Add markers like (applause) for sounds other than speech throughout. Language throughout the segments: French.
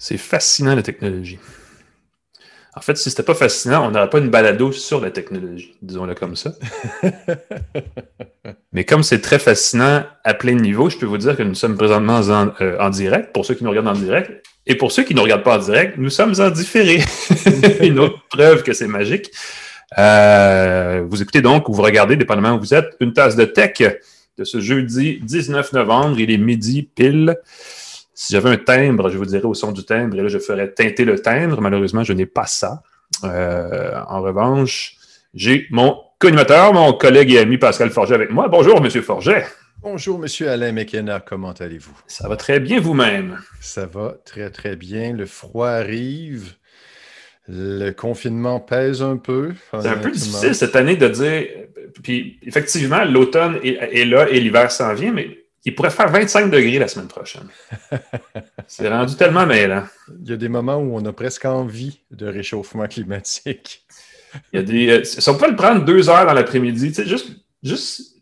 C'est fascinant la technologie. En fait, si c'était pas fascinant, on n'aurait pas une balado sur la technologie, disons-le comme ça. (laughs) Mais comme c'est très fascinant à plein niveau, je peux vous dire que nous sommes présentement en, euh, en, direct, pour ceux qui nous regardent en direct, et pour ceux qui ne nous regardent pas en direct, nous sommes en différé. (laughs) une autre preuve que c'est magique. Euh, vous écoutez donc ou vous regardez, dépendamment où vous êtes, une tasse de tech de ce jeudi 19 novembre. Il est midi pile. Si j'avais un timbre, je vous dirais au son du timbre, et là, je ferais teinter le timbre. Malheureusement, je n'ai pas ça. Euh, en revanche, j'ai mon co-animateur, mon collègue et ami Pascal Forget avec moi. Bonjour, Monsieur Forget. Bonjour, Monsieur Alain McKenna. Comment allez-vous? Ça va très bien vous-même. Ça va très, très bien. Le froid arrive. Le confinement pèse un peu. C'est un peu difficile cette année de dire. Puis, effectivement, l'automne est, là et l'hiver s'en vient, mais il pourrait faire 25 degrés la semaine prochaine. (laughs) C'est rendu tellement mêlant. Il y a des moments où on a presque envie de réchauffement climatique. Il y a des. Euh, si on peut le prendre deux heures dans l'après-midi, tu sais, juste, juste.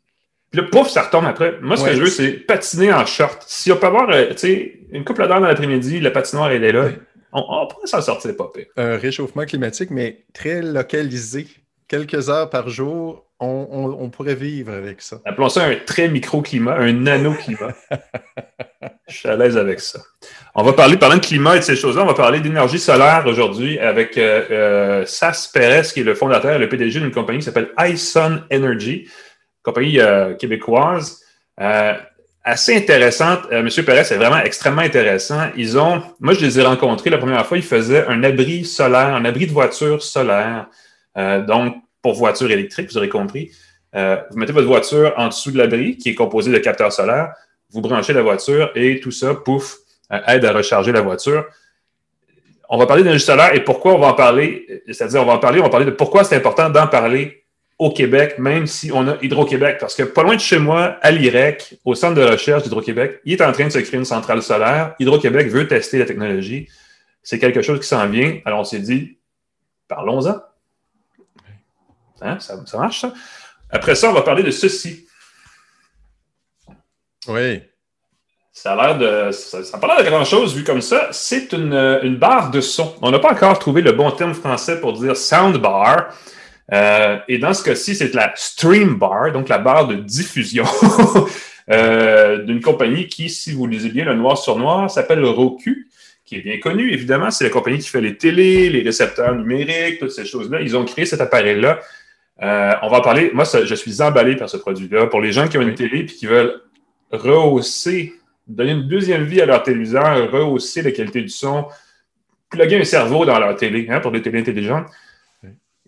Puis là, pouf, ça retombe après. Moi, ce que je veux, c'est patiner en short. Si on peut avoir, euh, tu sais, une couple d'heures dans l'après-midi, le patinoire, elle est là, on, pourrait s'en sortir pas pire. Un réchauffement climatique, mais très localisé. Quelques heures par jour, on, pourrait vivre avec ça. Appelons ça un très microclimat, un nanoclimat. (laughs) Je suis à l'aise avec ça. On va parler, parlant de climat et de ces choses-là, on va parler d'énergie solaire aujourd'hui avec euh, euh, Sas Perez, qui est le fondateur et le PDG d'une compagnie qui s'appelle iSun Energy, compagnie euh, québécoise. assez intéressante. Monsieur Perez, c'est vraiment extrêmement intéressant. Ils ont, moi, je les ai rencontrés la première fois, ils faisaient un abri solaire, un abri de voiture solaire. donc, pour voiture électrique, vous aurez compris. Euh, vous mettez votre voiture en dessous de l'abri qui est composé de capteurs solaires, vous branchez la voiture et tout ça, pouf, euh, aide à recharger la voiture. On va parler d'énergie solaire et pourquoi on va en parler, c'est-à-dire on va en parler, on va parler de pourquoi c'est important d'en parler au Québec, même si on a Hydro-Québec. Parce que pas loin de chez moi, à l'IREC, au centre de recherche d'Hydro-Québec, il est en train de se créer une centrale solaire. Hydro-Québec veut tester la technologie. C'est quelque chose qui s'en vient. Alors on s'est dit, parlons-en. Hein? Ça, marche, ça? Après ça, on va parler de ceci. Oui. Ça a l'air de. Ça n'a pas l'air de grand-chose vu comme ça. C'est une, barre de son. On n'a pas encore trouvé le bon terme français pour dire soundbar. Euh, et dans ce cas-ci, c'est la stream bar, donc la barre de diffusion (laughs) euh, d'une compagnie qui, si vous lisez bien le noir sur noir, s'appelle Roku, qui est bien connue. Évidemment, c'est la compagnie qui fait les télés, les récepteurs numériques, toutes ces choses-là. Ils ont créé cet appareil-là euh, on va en parler. Moi, je suis emballé par ce produit-là. Pour les gens qui ont une télé et qui veulent rehausser, donner une deuxième vie à leur téléviseur, rehausser la qualité du son, plugger un cerveau dans leur télé hein, pour des télés intelligentes.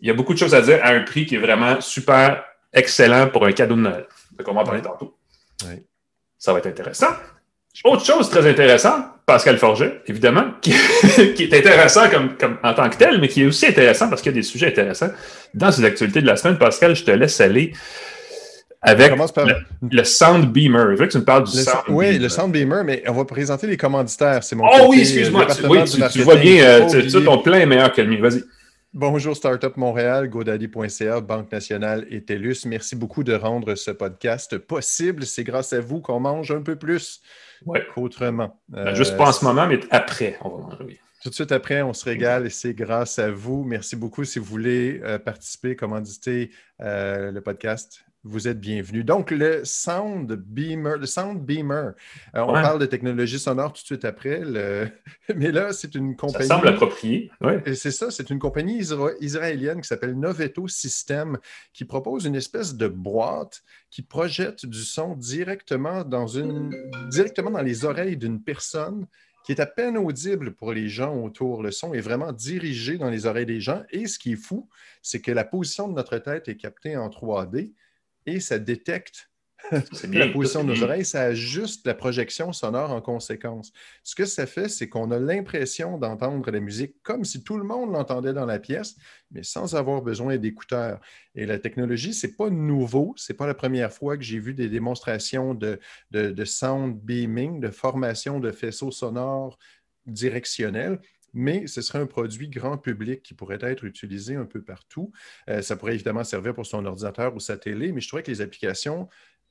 Il y a beaucoup de choses à dire à un prix qui est vraiment super excellent pour un cadeau de Noël. Donc, on va en parler tantôt. Ça va être intéressant. Autre chose très intéressante, Pascal Forget, évidemment, (laughs) qui, est intéressant comme, en tant que tel, mais qui est aussi intéressant parce qu'il y a des sujets intéressants. Dans ces actualités de la semaine, Pascal, je te laisse aller avec le, Sound Beamer. Je veux que tu me parles du Sound Oui, le Sound Beamer, mais on va présenter les commanditaires. C'est mon Oh oui, excuse-moi. Tu, vois bien, euh, ton plein est meilleur que le mien. Vas-y. Bonjour Startup Montréal, godaddy.ca, Banque Nationale et TELUS. Merci beaucoup de rendre ce podcast possible. C'est grâce à vous qu'on mange un peu plus qu'autrement. Ben, juste pas en ce moment, mais après, on va manger. Tout de suite après, on se régale et c'est grâce à vous. Merci beaucoup. Si vous voulez euh, participer, commanditer euh, le podcast, vous êtes bienvenus. Donc, le Sound Beamer, le Sound Beamer, euh, on parle de technologie sonore tout de suite après, (laughs) mais là, c'est une compagnie. Ça semble approprié. C'est ça, c'est une compagnie israélienne qui s'appelle Noveto System qui propose une espèce de boîte qui projette du son directement dans, une, directement dans les oreilles d'une personne qui est à peine audible pour les gens autour. Le son est vraiment dirigé dans les oreilles des gens. Et ce qui est fou, c'est que la position de notre tête est captée en 3D ça détecte (laughs) la position de nos oreilles, ça ajuste la projection sonore en conséquence. Ce que ça fait, c'est qu'on a l'impression d'entendre la musique comme si tout le monde l'entendait dans la pièce, mais sans avoir besoin d'écouteurs. Et la technologie, ce n'est pas nouveau. Ce n'est pas la première fois que j'ai vu des démonstrations de, de, sound beaming, de formation de faisceaux sonores directionnels mais ce serait un produit grand public qui pourrait être utilisé un peu partout. Euh, ça pourrait évidemment servir pour son ordinateur ou sa télé, mais je trouvais que les applications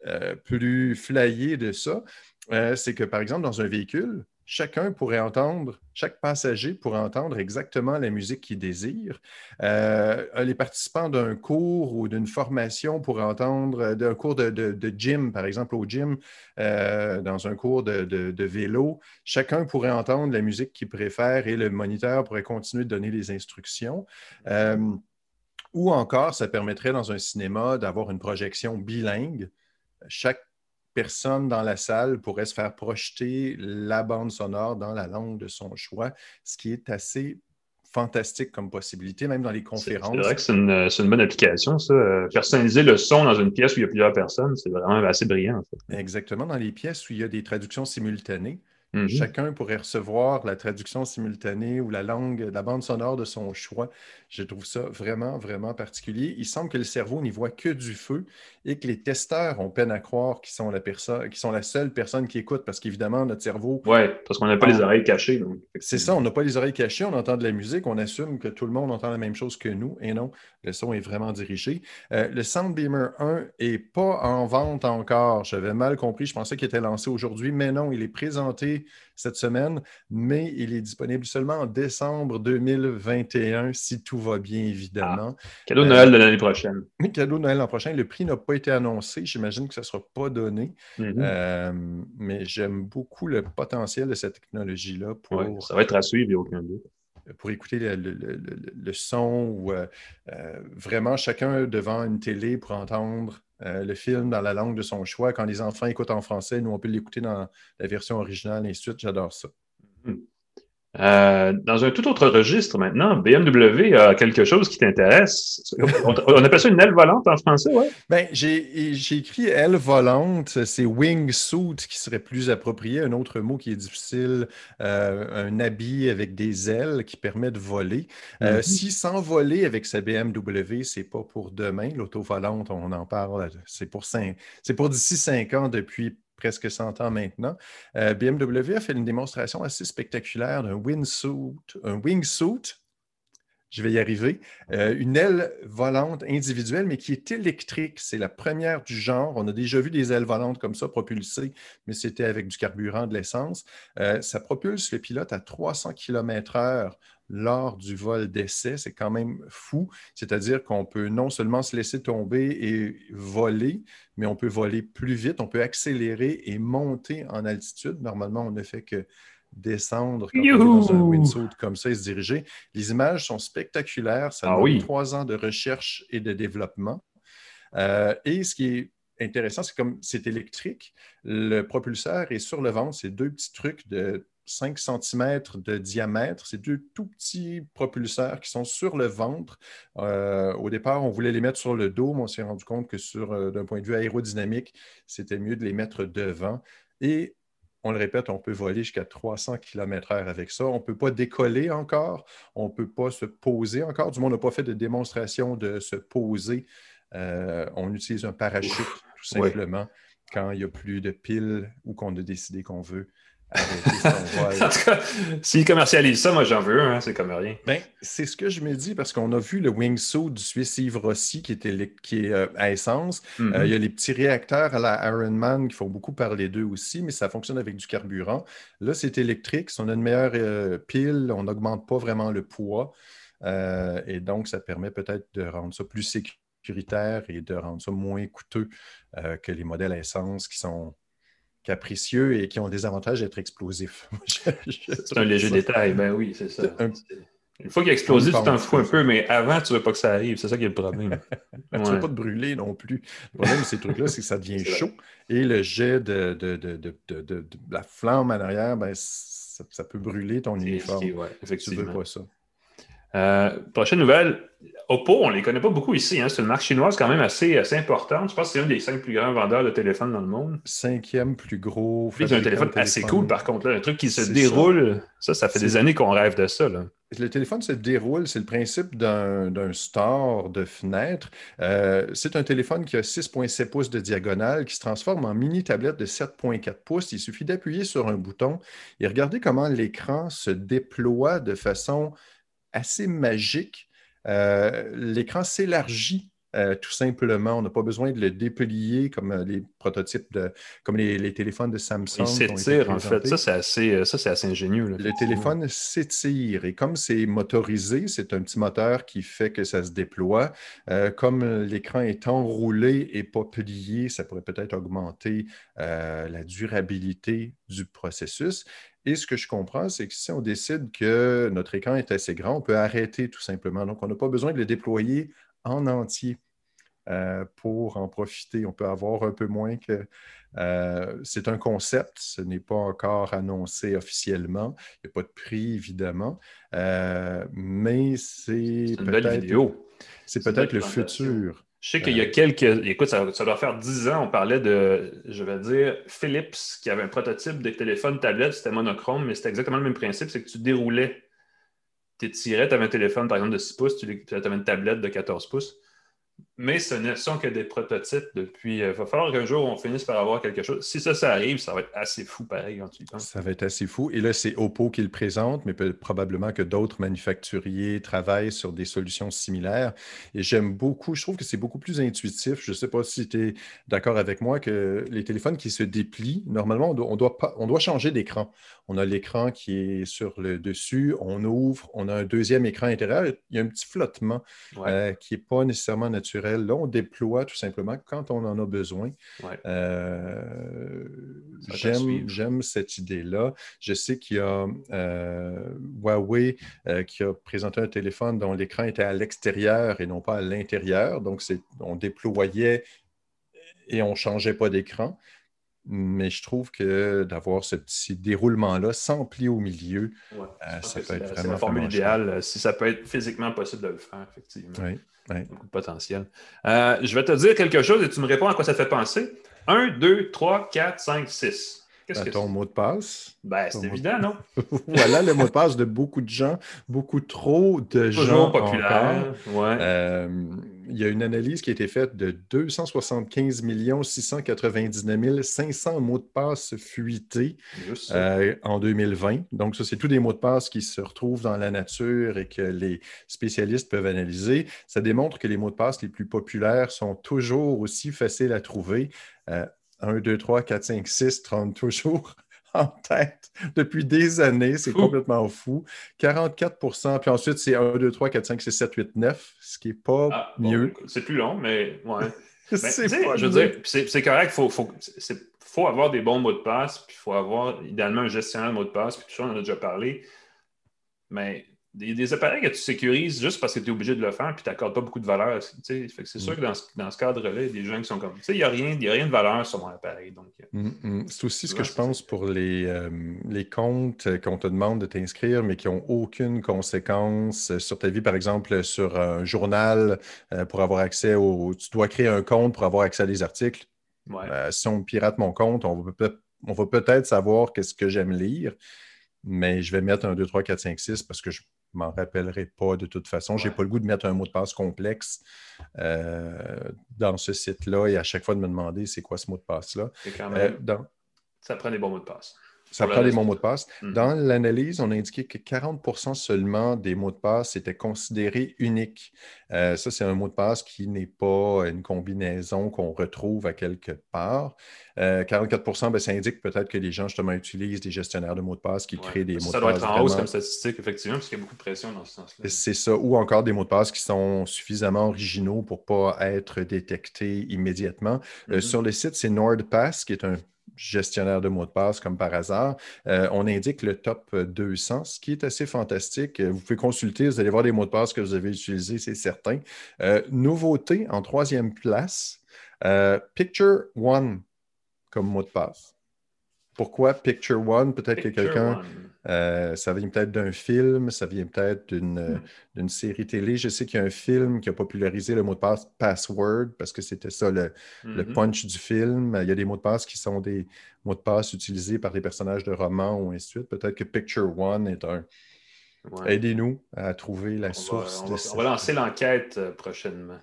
euh, plus flyé de ça, euh, c'est que, par exemple, dans un véhicule, chacun pourrait entendre, chaque passager pourrait entendre exactement la musique qu'il désire. Euh, les participants d'un cours ou d'une formation pourraient entendre, d'un cours de, gym, par exemple au gym, dans un cours de, vélo, chacun pourrait entendre la musique qu'il préfère et le moniteur pourrait continuer de donner les instructions. ou encore, ça permettrait dans un cinéma d'avoir une projection bilingue chaque personne dans la salle pourrait se faire projeter la bande sonore dans la langue de son choix, ce qui est assez fantastique comme possibilité, même dans les conférences. C'est vrai que c'est une, bonne application, ça. Personnaliser le son dans une pièce où il y a plusieurs personnes, c'est vraiment assez brillant. Exactement, dans les pièces où il y a des traductions simultanées. Mhm. Chacun pourrait recevoir la traduction simultanée ou la langue, la bande sonore de son choix. Je trouve ça vraiment, vraiment particulier. Il semble que le cerveau n'y voit que du feu et que les testeurs ont peine à croire qu'ils sont la personne, sont la seule personne qui écoute parce qu'évidemment, notre cerveau. Oui, parce qu'on n'a pas les oreilles cachées. C'est ça, on n'a pas les oreilles cachées, on entend de la musique, on assume que tout le monde entend la même chose que nous et non, le son est vraiment dirigé. Euh, le Soundbeamer 1 n'est pas en vente encore. J'avais mal compris, je pensais qu'il était lancé aujourd'hui, mais non, il est présenté cette semaine, mais il est disponible seulement en décembre 2021, si tout va bien, évidemment. Ah, cadeau de Noël de l'année prochaine. Cadeau de Noël l'an prochain. Le prix n'a pas été annoncé. J'imagine que ça ne sera pas donné. Mm-hmm. Euh, mais j'aime beaucoup le potentiel de cette technologie-là. Pour... ça va être à suivre, il n'y a aucun doute pour écouter le, son ou euh, euh, vraiment chacun devant une télé pour entendre euh, le film dans la langue de son choix. Quand les enfants écoutent en français, nous, on peut l'écouter dans la version originale, et ainsi de suite. J'adore ça. Hmm. Euh, dans un tout autre registre maintenant, BMW a quelque chose qui t'intéresse. On, appelle ça une aile volante en français, oui? Ben, j'ai écrit aile volante, c'est wingsuit qui serait plus approprié, un autre mot qui est difficile, euh, un habit avec des ailes qui permet de voler. Euh, mm-hmm. Si s'envoler avec sa BMW, c'est pas pour demain, l'auto-volante, on en parle, c'est pour, pour d'ici cinq ans depuis presque 100 ans maintenant, euh, BMW a fait une démonstration assez spectaculaire d'un wingsuit, un wingsuit, je vais y arriver, euh, une aile volante individuelle, mais qui est électrique. C'est la première du genre. On a déjà vu des ailes volantes comme ça propulsées, mais c'était avec du carburant, de l'essence. Euh, ça propulse le pilote à 300 km/h lors du vol d'essai. C'est quand même fou. C'est-à-dire qu'on peut non seulement se laisser tomber et voler, mais on peut voler plus vite, on peut accélérer et monter en altitude. Normalement, on ne fait que descendre quand on est dans un windsuit comme ça et se diriger. Les images sont spectaculaires. Ça ah, oui. trois ans de recherche et de développement. Euh, et ce qui est intéressant, c'est comme c'est électrique, le propulseur est sur le ventre, c'est deux petits trucs de 5 cm de diamètre. C'est deux tout petits propulseurs qui sont sur le ventre. Euh, au départ, on voulait les mettre sur le dos, mais on s'est rendu compte que sur, euh, d'un point de vue aérodynamique, c'était mieux de les mettre devant. Et on le répète, on peut voler jusqu'à 300 km/h avec ça. On ne peut pas décoller encore. On ne peut pas se poser encore. Du moins, on n'a pas fait de démonstration de se poser. Euh, on utilise un parachute, tout simplement, quand il n'y a plus de piles ou qu'on a décidé qu'on veut (laughs) en tout cas, s'ils commercialisent ça, moi j'en veux un, hein, c'est comme rien. Ben, c'est ce que je me dis parce qu'on a vu le wingsuit du Suisse Yves Rossi qui, était, qui est euh, à essence. Euh, mm-hmm. il y a les petits réacteurs à la Ironman qui font beaucoup parler d'eux aussi, mais ça fonctionne avec du carburant. Là, c'est électrique. Si on a une meilleure euh, pile, on n'augmente pas vraiment le poids. et donc, ça permet peut-être de rendre ça plus sécuritaire et de rendre ça moins coûteux que les modèles à essence qui sont capricieux et qui ont des avantages d'être explosifs. (laughs) c'est un léger détail, ben oui, c'est ça. Une fois qu'il est explosif, tu t'en fous un peu, mais avant, tu ne veux pas que ça arrive. C'est ça qui est le problème. (laughs) tu ne veux pas te brûler non plus. Le problème de ces trucs-là, c'est que ça devient (laughs) chaud et le jet de, de, la flamme en arrière, ben, ça, peut brûler ton uniforme. effectivement. Tu ne veux pas ça. Prochaine nouvelle, Oppo, on ne les connaît pas beaucoup ici. Hein. C'est une marque chinoise quand même assez, assez importante. Je pense que c'est un des cinq plus grands vendeurs de téléphones dans le monde. Cinquième plus gros. C'est un téléphone assez cool, par contre. Un truc qui se déroule. Ça, ça, fait des années qu'on rêve de ça. Le téléphone se déroule. C'est le principe d'un store de fenêtre. Euh, c'est un téléphone qui a 6,7 pouces de diagonale, qui se transforme en mini tablette de 7,4 pouces. Il suffit d'appuyer sur un bouton et regardez comment l'écran se déploie de façon assez magique euh, l'écran s'élargit euh, tout simplement. On n'a pas besoin de le déplier comme euh, les prototypes de, comme les, téléphones de Samsung. Il s'étire, en fait. Ça, c'est assez, assez, ingénieux. le téléphone s'étire et comme c'est motorisé, c'est un petit moteur qui fait que ça se déploie. comme l'écran est enroulé et pas plié, ça pourrait peut-être augmenter la durabilité du processus. Et ce que je comprends, c'est que si on décide que notre écran est assez grand, on peut arrêter tout simplement. Donc, on n'a pas besoin de le déployer en entier euh, pour en profiter. On peut avoir un peu moins que... Euh, c'est un concept, ce n'est pas encore annoncé officiellement. Il n'y a pas de prix, évidemment. Euh, mais c'est... C'est peut-être le futur. Je sais qu'il y a quelques. Écoute, ça, doit faire dix ans, on parlait de, je vais dire, Philips, qui avait un prototype de téléphone tablette, c'était monochrome, mais c'était exactement le même principe, c'est que tu déroulais, tu tirais, tu avais un téléphone, par exemple, de 6 pouces, tu avais une tablette de 14 pouces. Mais ce ne sont que des prototypes depuis. Il euh, va falloir qu'un jour on finisse par avoir quelque chose. Si ça, ça arrive, ça va être assez fou pareil quand tu y penses. Ça va être assez fou. Et là, c'est Oppo qui le présente, mais probablement que d'autres manufacturiers travaillent sur des solutions similaires. Et j'aime beaucoup, je trouve que c'est beaucoup plus intuitif. Je ne sais pas si tu es d'accord avec moi que les téléphones qui se déplient, normalement, on doit, pas, on doit changer d'écran. On a l'écran qui est sur le dessus, on ouvre, on a un deuxième écran intérieur. Il y a un petit flottement euh, qui n'est pas nécessairement naturel Là, on déploie tout simplement quand on en a besoin. Euh, j'aime cette idée-là. Je sais qu'il y a euh, Huawei euh, qui a présenté un téléphone dont l'écran était à l'extérieur et non pas à l'intérieur. Donc, on déployait et on ne changeait pas d'écran. Mais je trouve que d'avoir ce petit déroulement-là sans pli au milieu, ça peut être vraiment. C'est la formule idéale, si ça peut être physiquement possible de le faire, effectivement. Oui. Beaucoup de potentiel. Euh, je vais te dire quelque chose et tu me réponds à quoi ça fait penser. 1, 2, 3, 4, 5, 6. Qu'est-ce que ton mot de passe. Ben, c'est évident, non? (laughs) voilà le mot de passe de beaucoup de gens, beaucoup trop de Toujours gens. populaire. Ouais. Euh, il y a une analyse qui a été faite de 275 699 500 mots de passe fuités euh, en 2020. Donc, ça, c'est tous des mots de passe qui se retrouvent dans la nature et que les spécialistes peuvent analyser. Ça démontre que les mots de passe les plus populaires sont toujours aussi faciles à trouver. Euh, 1, 2, 3, 4, 5, 6 30 toujours en tête depuis des années. C'est complètement fou. 44% puis ensuite, c'est 1, 2, 3, 4, 5, 6, 7, 8, 9, ce qui n'est pas ah, mieux. c'est plus long, mais ouais. (laughs) je veux dire, c'est correct, il faut, faut, faut, avoir des bons mots de passe, puis il faut avoir idéalement un gestionnaire de mots de passe, puis tout ça, on en a déjà parlé. Mais des, appareils que tu sécurises juste parce que tu es obligé de le faire puis tu n'accordes pas beaucoup de valeur. c'est sûr que dans ce, cadre-là, il y a des gens qui sont comme il n'y a, rien, a rien de valeur sur mon appareil. Donc, euh, mm, mm. C'est aussi ce que je pense pour les, euh, les comptes qu'on te demande de t'inscrire, mais qui n'ont aucune conséquence sur ta vie. Par exemple, sur un journal, euh, pour avoir accès au. Tu dois créer un compte pour avoir accès à des articles. si on pirate mon compte, on va, on va peut-être savoir qu'est-ce que j'aime lire mais je vais mettre un 2, 3, 4, 5, 6 parce que je ne m'en rappellerai pas de toute façon. Je n'ai pas le goût de mettre un mot de passe complexe euh, dans ce site-là et à chaque fois de me demander c'est quoi ce mot de passe-là. Euh, ça prend des bons mots de passe. Ça prend des bons mots de passe. Mhm. Dans l'analyse, on a indiqué que 40% seulement des mots de passe étaient considérés uniques. Euh, ça, c'est un mot de passe qui n'est pas une combinaison qu'on retrouve à quelque part. 44% euh, ben, ça indique peut-être que les gens, justement, utilisent des gestionnaires de mots de passe qui créent des mots de passe. Ça doit être en hausse comme statistique, effectivement, parce qu'il y a beaucoup de pression dans ce sens-là. C'est ça. Ou encore des mots de passe qui sont suffisamment originaux pour ne pas être détectés immédiatement. Euh, mhm. sur le site, c'est NordPass, qui est un gestionnaire de mots de passe comme par hasard. Euh, on indique le top 200, ce qui est assez fantastique. Vous pouvez consulter, vous allez voir les mots de passe que vous avez utilisés, c'est certain. Euh, nouveauté en troisième place, euh, Picture One comme mot de passe. Pourquoi Picture One? Peut-être que quelqu'un Euh, ça vient peut-être d'un film, ça vient peut-être Hmm. d'une série télé. Je sais qu'il y a un film qui a popularisé le mot de passe password parce que c'était ça le, le Mhm. punch du film. Il y a des mots de passe qui sont des mots de passe utilisés par des personnages de romans ou ainsi de suite. Peut-être que Picture One est un. Ouais. Aidez-nous à trouver la On va, source on de va- cette- on va lancer l'enquête euh, prochainement.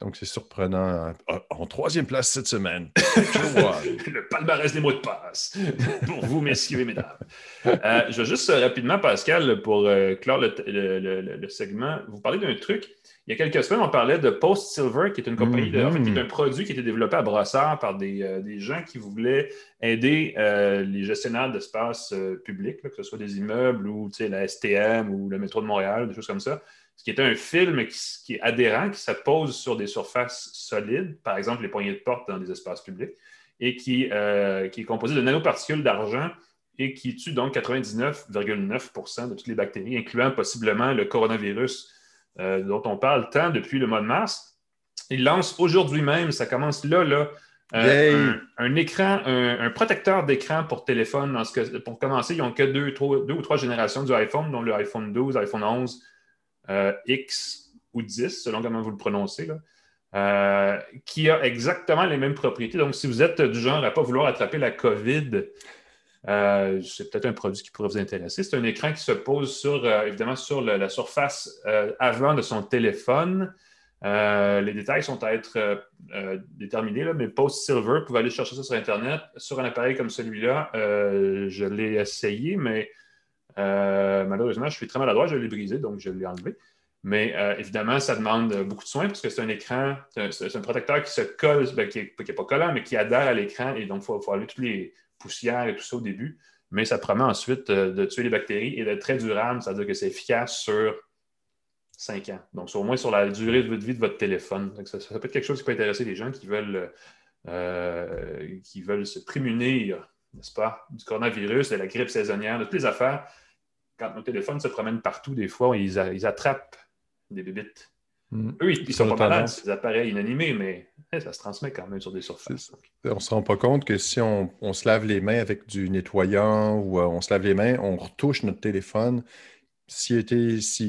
Donc, c'est surprenant. En, troisième place cette semaine, (laughs) le palmarès des mots de passe pour vous, messieurs et mesdames. Euh, je vais juste euh, rapidement, Pascal, pour euh, clore le, le- le- segment, vous parler d'un truc. Il y a quelques semaines, on parlait de Post Silver, qui est une compagnie, de- en fait, qui est un produit qui a été développé à Brossard par des, des gens qui voulaient aider les gestionnaires d'espaces publics, que ce soit des immeubles ou la STM ou le métro de Montréal, des choses comme ça. Ce qui est un film qui, est adhérent, qui se pose sur des surfaces solides, par exemple les poignées de porte dans des espaces publics, et qui, euh, qui est composé de nanoparticules d'argent et qui tue donc 99,9% de toutes les bactéries, incluant possiblement le coronavirus euh, dont on parle tant depuis le mois de mars. Il lance aujourd'hui même, ça commence là, là, euh, un, un écran, un, un protecteur d'écran pour téléphone. Dans ce que- pour commencer, ils n'ont que deux, trois- deux ou trois générations du iPhone, dont le iPhone 12, iPhone 11, euh, X ou 10, selon comment vous le prononcez, euh, qui a exactement les mêmes propriétés. Donc, si vous êtes du genre à ne pas vouloir attraper la COVID, euh, c'est peut-être un produit qui pourrait vous intéresser. C'est un écran qui se pose sur, évidemment, sur la surface avant de son téléphone. Les détails sont à être déterminés, mais Post Silver, vous pouvez aller chercher ça sur Internet. Sur un appareil comme celui-là, je l'ai essayé, mais euh, malheureusement, je suis très maladroit, je l'ai brisé, donc je l'ai enlevé. Mais euh, évidemment, ça demande beaucoup de soins parce que c'est un écran, c'est un, protecteur qui se colle, ben, qui n'est pas collant, mais qui adhère à l'écran et donc il faut, faut enlever toutes les poussières et tout ça au début. Mais ça promet ensuite euh, de tuer les bactéries et d'être très durable, c'est-à-dire que c'est efficace sur 5 ans. Donc, au moins sur la durée de vie de votre téléphone. Ça, peut être quelque chose qui peut intéresser les gens qui veulent, qui veulent se prémunir, n'est-ce pas, du coronavirus, de la grippe saisonnière, de toutes les affaires. Quand nos téléphones se promènent partout, des fois, ils, a- ils attrapent des bébites. Mm. Eux, ils ne sont pas malades, des appareils inanimés, mais eh, ça se transmet quand même sur des surfaces. On ne se rend pas compte que si on, on se lave les mains avec du nettoyant ou euh, on se lave les mains, on retouche notre téléphone. Si,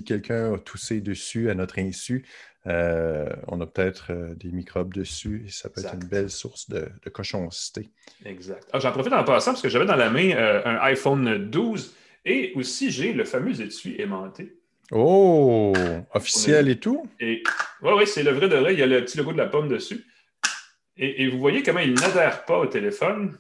quelqu'un a toussé dessus à notre insu, euh, on a peut-être euh, des microbes dessus et ça peut être une belle source de, de cochoncité. Exact. Ah, J'en profite en passant parce que j'avais dans la main un iPhone 12 et aussi j'ai le fameux étui aimanté. Oh! Officiel et tout? Et oui, oui, c'est le vrai de vrai. Il y a le petit logo de la pomme dessus. Et, et vous voyez comment il n'adhère pas au téléphone.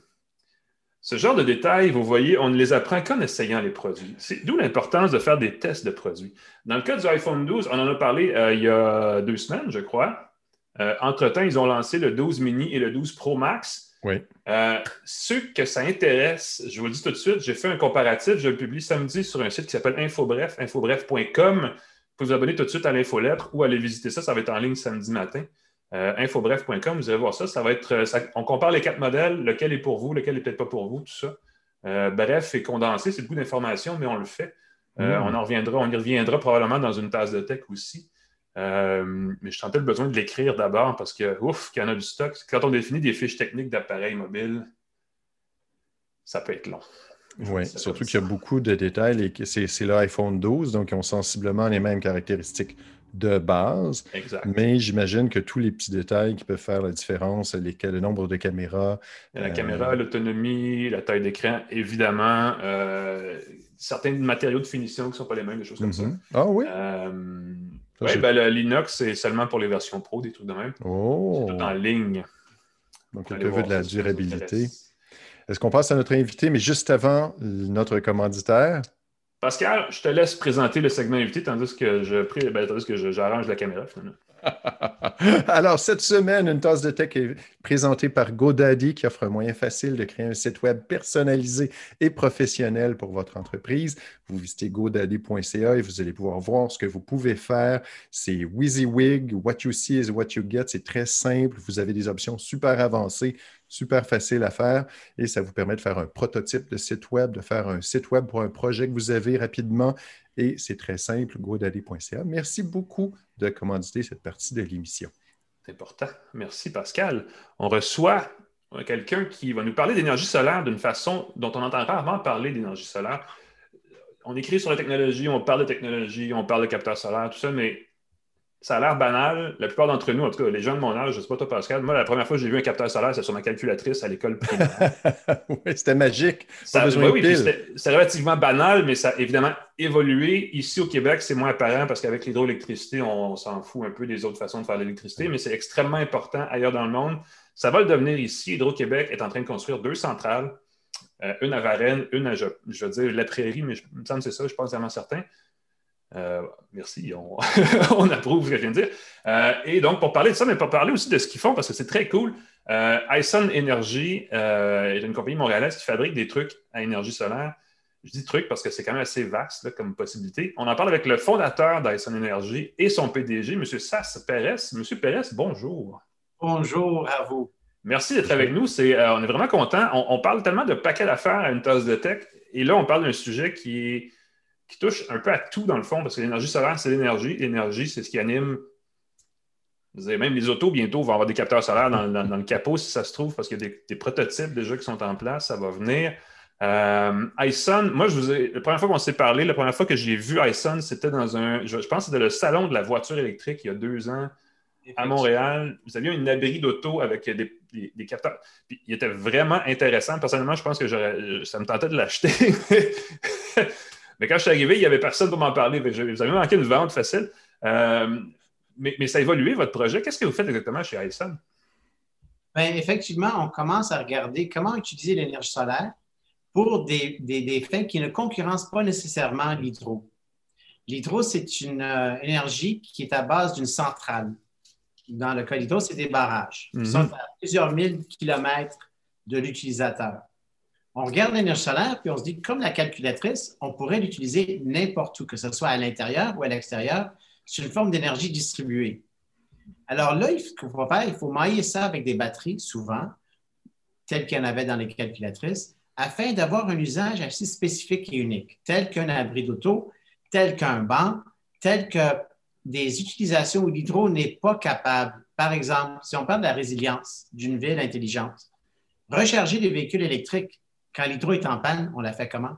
Ce genre de détails, vous voyez, on ne les apprend qu'en essayant les produits. C'est d'où l'importance de faire des tests de produits. Dans le cas du iPhone 12, on en a parlé euh, il y a deux semaines, je crois. Euh, entre-temps, ils ont lancé le 12 mini et le 12 Pro Max. Oui. Euh, ceux que ça intéresse, je vous le dis tout de suite, j'ai fait un comparatif, je le publie samedi sur un site qui s'appelle Infobref, infobref.com. Vous pouvez vous abonner tout de suite à l'infolettre ou aller visiter ça, ça va être en ligne samedi matin. Euh, infobref.com, vous allez voir ça. Ça va être, euh, ça- on compare les quatre modèles, lequel est pour vous, lequel n'est peut-être pas pour vous, tout ça. Euh, bref, et condensé, c'est beaucoup d'informations, mais on le fait. Euh, Mm. On en reviendra, on y reviendra probablement dans une tasse de tech aussi. Euh, mais je sentais le besoin de l'écrire d'abord parce que, ouf, qu'il y en a du stock. Quand on définit des fiches techniques d'appareils mobiles, ça peut être long. Oui, Ça surtout qu'il y a ça. beaucoup de détails et que c'est l'iPhone 12, donc ils ont sensiblement les mêmes caractéristiques de base. Exact. Mais j'imagine que tous les petits détails qui peuvent faire la différence, lesquels- le nombre de caméras, La Euh, caméra, l'autonomie, la taille d'écran, évidemment. euh, certains matériaux de finition qui ne sont pas les mêmes, des choses comme Mhm. Ah oui? ça. Euh, Ça, ouais, ben, le Linux, c'est seulement pour les versions pro, des trucs de même. Oh! C'est tout en ligne. Donc, quelqu'un veut de la durabilité. Est-ce qu'on passe à notre invité, mais juste avant notre commanditaire? Pascal, je te laisse présenter le segment invité tandis que je ben, tandis que j'arrange la caméra finalement. (laughs) Alors, cette semaine, une tasse de tech est présentée par GoDaddy qui offre un moyen facile de créer un site web personnalisé et professionnel pour votre entreprise. Vous visitez godaddy.ca et vous allez pouvoir voir ce que vous pouvez faire. C'est WYSIWYG, what you see is what you get. C'est très simple. Vous avez des options super avancées, super faciles à faire et ça vous permet de faire un prototype de site web, de faire un site web pour un projet que vous avez rapidement. Et c'est très simple, godaddy.ca. Merci beaucoup de commanditer cette partie de l'émission. C'est important. Merci Pascal. On reçoit quelqu'un qui va nous parler d'énergie solaire d'une façon dont on entend rarement parler d'énergie solaire. on écrit sur la technologie, on parle de technologie, on parle de capteurs solaires, tout ça, mais ça a l'air banal. La plupart d'entre nous, en tout cas, les gens de mon âge, je ne sais pas toi, Pascal, moi, la première fois que j'ai vu un capteur solaire, c'est sur ma calculatrice à l'école primaire. (laughs) oui, c'était magique. Ça, oui, c'était relativement banal, mais ça a évidemment évolué. Ici, au Québec, c'est moins apparent parce qu'avec l'hydroélectricité, on, s'en fout un peu des autres façons de faire l'électricité, mais c'est extrêmement important ailleurs dans le monde. Ça va le devenir ici. Hydro-Québec est en train de construire deux centrales. Euh, une à Varennes, une à, je, veux dire, la Prairie, mais je, il me semble que c'est ça, je ne suis pas vraiment certain. Euh, merci, (laughs) on, approuve ce que je viens de dire. Euh, et donc, pour parler de ça, mais pour parler aussi de ce qu'ils font, parce que c'est très cool, euh, Ison Energy est une compagnie montréalaise qui fabrique des trucs à énergie solaire. Je dis trucs parce que c'est quand même assez vaste comme possibilité. On en parle avec le fondateur d'Ison Energy et son PDG, M. Sass Pérez. M. Pérez, bonjour. Bonjour à vous. Merci d'être avec nous. on est vraiment content. On, on, parle tellement de paquets d'affaires à une tasse de tech. Et là, on parle d'un sujet qui est qui touche un peu à tout dans le fond, parce que l'énergie solaire, c'est l'énergie. L'énergie, c'est ce qui anime. même les autos, bientôt, vont avoir des capteurs solaires dans, le capot, si ça se trouve, parce qu'il y a des, prototypes déjà qui sont en place, ça va venir. Euh, Ison, moi, je vous ai, la première fois qu'on s'est parlé, la première fois que j'ai vu Ison, c'était dans un, je, pense que c'était le salon de la voiture électrique il y a deux ans à Montréal. Vous aviez un abri d'auto avec des, capteurs. Puis, il était vraiment intéressant. Personnellement, je pense que ça me tentait de l'acheter. (laughs) Mais quand je suis arrivé, il n'y avait personne pour m'en parler. Vous avez manqué une vente facile. Euh, mais, ça a évolué, votre projet. Qu'est-ce que vous faites exactement chez Ison? Bien, effectivement, on commence à regarder comment utiliser l'énergie solaire pour des, des, fins qui ne concurrencent pas nécessairement l'hydro. L'hydro, c'est une euh, énergie qui est à base d'une centrale. Dans le cas de l'hydro, c'est des barrages qui mhm. sont à plusieurs mille kilomètres de l'utilisateur. On regarde l'énergie solaire, puis on se dit, comme la calculatrice, on pourrait l'utiliser n'importe où, que ce soit à l'intérieur ou à l'extérieur. C'est une forme d'énergie distribuée. Alors là, il faut faire, il faut mailler ça avec des batteries, souvent, telles qu'il y en avait dans les calculatrices, afin d'avoir un usage assez spécifique et unique, tel qu'un abri d'auto, tel qu'un banc, tel que des utilisations où l'hydro n'est pas capable. Par exemple, si on parle de la résilience d'une ville intelligente, recharger des véhicules électriques, quand l'hydro est en panne, on la fait comment?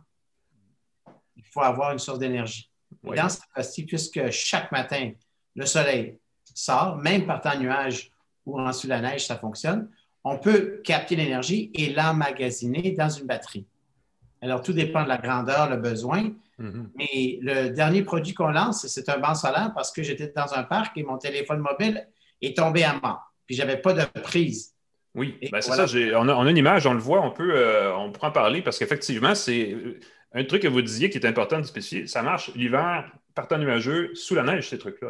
Il faut avoir une source d'énergie. Dans ce cas-ci, puisque chaque matin, le soleil sort, même par temps nuage ou en sous la neige, ça fonctionne, on peut capter l'énergie et l'emmagasiner dans une batterie. Alors, tout dépend de la grandeur, le besoin. Mm-hmm. Mais le dernier produit qu'on lance, c'est un banc solaire parce que j'étais dans un parc et mon téléphone mobile est tombé à mort. Puis, je n'avais pas de prise. Oui, ben, c'est ça. On a, une image, on le voit, on peut, euh, on pourra en parler parce qu'effectivement, c'est euh, un truc que vous disiez qui est important de spécifier. Ça marche l'hiver, par temps nuageux, sous la neige, ces trucs-là.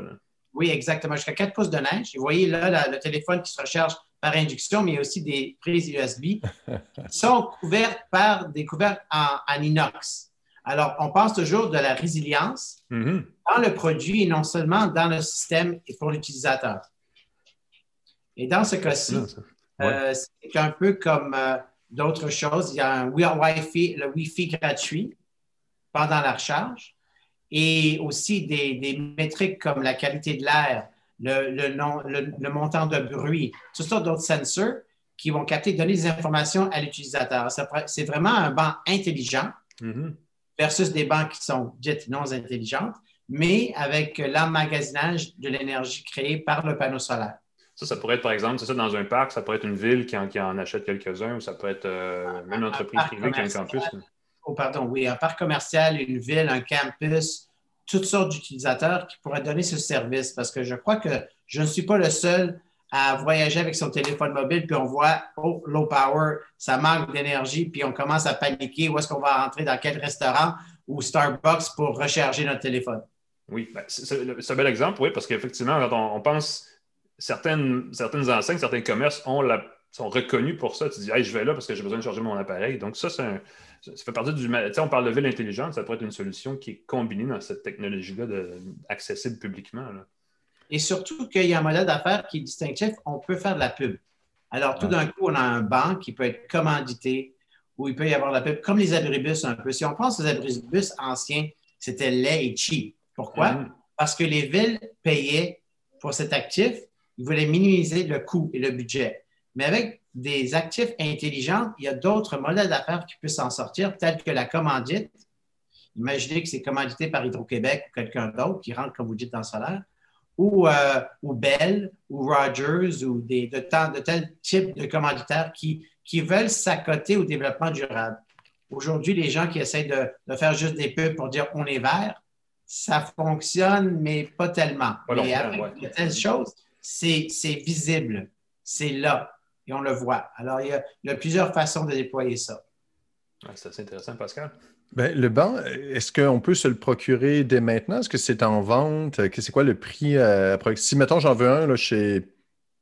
Oui, exactement. Jusqu'à 4 pouces de neige. vous voyez là le téléphone qui se recharge par induction, mais il y a aussi des prises USB qui sont couvertes par des couvertes en, inox. Alors, on pense toujours de la résilience mm-hmm. dans le produit et non seulement dans le système et pour l'utilisateur. Et dans ce cas-ci, euh, c'est un peu comme euh, d'autres choses. Il y a un Wi-Fi, le Wi-Fi gratuit pendant la recharge et aussi des, métriques comme la qualité de l'air, le, montant de bruit, toutes sortes d'autres sensors qui vont capter, donner des informations à l'utilisateur. C'est vraiment un banc intelligent mm-hmm. versus des bancs qui sont dites non intelligentes, mais avec l'emmagasinage de l'énergie créée par le panneau solaire. Ça, ça pourrait être, par exemple, c'est ça, dans un parc, ça pourrait être une ville qui en, achète quelques-uns, ou ça peut être euh, même une entreprise privée qui a un campus. Oh, pardon, oui, un parc commercial, une ville, un campus, toutes sortes d'utilisateurs qui pourraient donner ce service. Parce que je crois que je ne suis pas le seul à voyager avec son téléphone mobile, puis on voit, oh, low power, ça manque d'énergie, puis on commence à paniquer, où est-ce qu'on va rentrer, dans quel restaurant ou Starbucks pour recharger notre téléphone. Oui, ben, c'est un bel exemple, oui, parce qu'effectivement, quand on pense certaines, certaines enseignes, certains commerces ont la, sont reconnus pour ça. Tu dis, je vais là parce que j'ai besoin de charger mon appareil. Donc, ça, ça fait partie du. Tu sais, on parle de ville intelligente, ça pourrait être une solution qui est combinée dans cette technologie-là, accessible publiquement. Et surtout qu'il y a un modèle d'affaires qui est distinctif, on peut faire de la pub. Alors, tout d'un coup, on a un banc qui peut être commandité, où il peut y avoir de la pub, comme les abribus un peu. Si on pense aux abribus anciens, c'était laid et cheap. Pourquoi? Mm-hmm. Parce que les villes payaient pour cet actif ils voulaient minimiser le coût et le budget. Mais avec des actifs intelligents, il y a d'autres modèles d'affaires qui peuvent s'en sortir, tels que la commandite, Imaginez que c'est commandité par Hydro-Québec ou quelqu'un d'autre qui rentre, comme vous dites, dans le solaire, ou, euh, ou Bell, ou Rogers, ou des, de, de tels types de commanditaires qui, qui veulent s'accoter au développement durable. Aujourd'hui, les gens qui essayent de, de, faire juste des pubs pour dire on est vert, ça fonctionne, mais pas tellement. mais avec de telles choses, c'est visible, c'est là, et on le voit. Alors, il y a, il y a plusieurs façons de déployer ça. c'est assez intéressant, Pascal. Ben, le banc, est-ce qu'on peut se le procurer dès maintenant? Est-ce que c'est en vente? C'est quoi le prix? Euh, si, mettons, j'en veux un là, chez,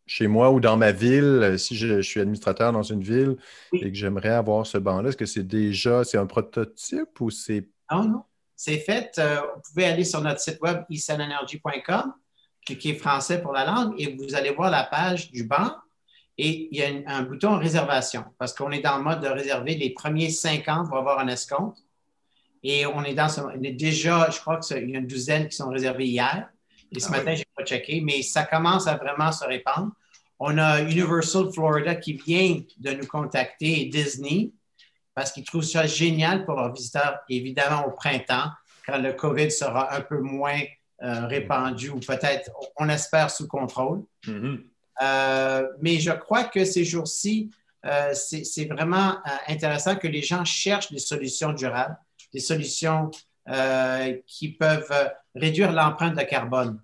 chez moi ou dans ma ville, euh, si je, suis administrateur dans une ville et que j'aimerais avoir ce banc-là, est-ce que c'est déjà, c'est un prototype ou c'est... Non, non. C'est fait. Euh, vous pouvez aller sur notre site web isanenergy.com, cliquez français pour la langue et vous allez voir la page du banc et il y a un bouton réservation parce qu'on est dans le mode de réserver les premiers 50 pour avoir un escompte. Et on est dans ce, on est déjà, je crois qu'il y a une douzaine qui sont réservées hier. Et ce ah matin, je n'ai pas checké, mais ça commence à vraiment se répandre. On a Universal Florida qui vient de nous contacter et Disney parce qu'ils trouvent ça génial pour leurs visiteurs, évidemment au printemps, quand le COVID sera un peu moins euh, répandu ou peut-être, on espère, sous contrôle. Mm-hmm. Euh, mais je crois que ces jours-ci, euh, c'est vraiment intéressant que les gens cherchent des solutions durables des solutions qui peuvent réduire l'empreinte de carbone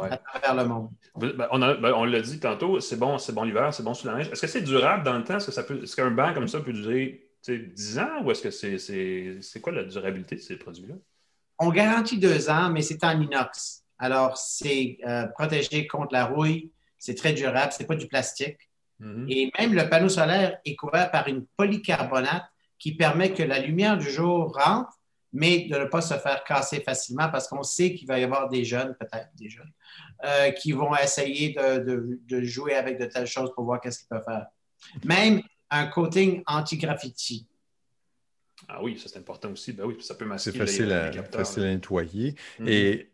à travers le monde. Ben, ben, on, l'a dit tantôt, c'est bon, c'est bon l'hiver, c'est bon sous la neige. Est-ce que c'est durable dans le temps? Est-ce qu'un banc comme ça peut durer 10 ans ou est-ce que c'est, c'est, quoi la durabilité de ces produits-là? On garantit deux ans, mais c'est en inox. Alors, c'est euh, protégé contre la rouille, c'est très durable, c'est pas du plastique. Mm-hmm. Et même le panneau solaire est couvert par une polycarbonate qui permet que la lumière du jour rentre, mais de ne pas se faire casser facilement parce qu'on sait qu'il va y avoir des jeunes, peut-être des jeunes, euh, qui vont essayer de, jouer avec de telles choses pour voir qu'est-ce qu'ils peuvent faire. Même un coating anti-graffiti. Ah oui, ça c'est important aussi. Ben oui, ça peut masquer C'est facile, à, facile à nettoyer. Mhm. et,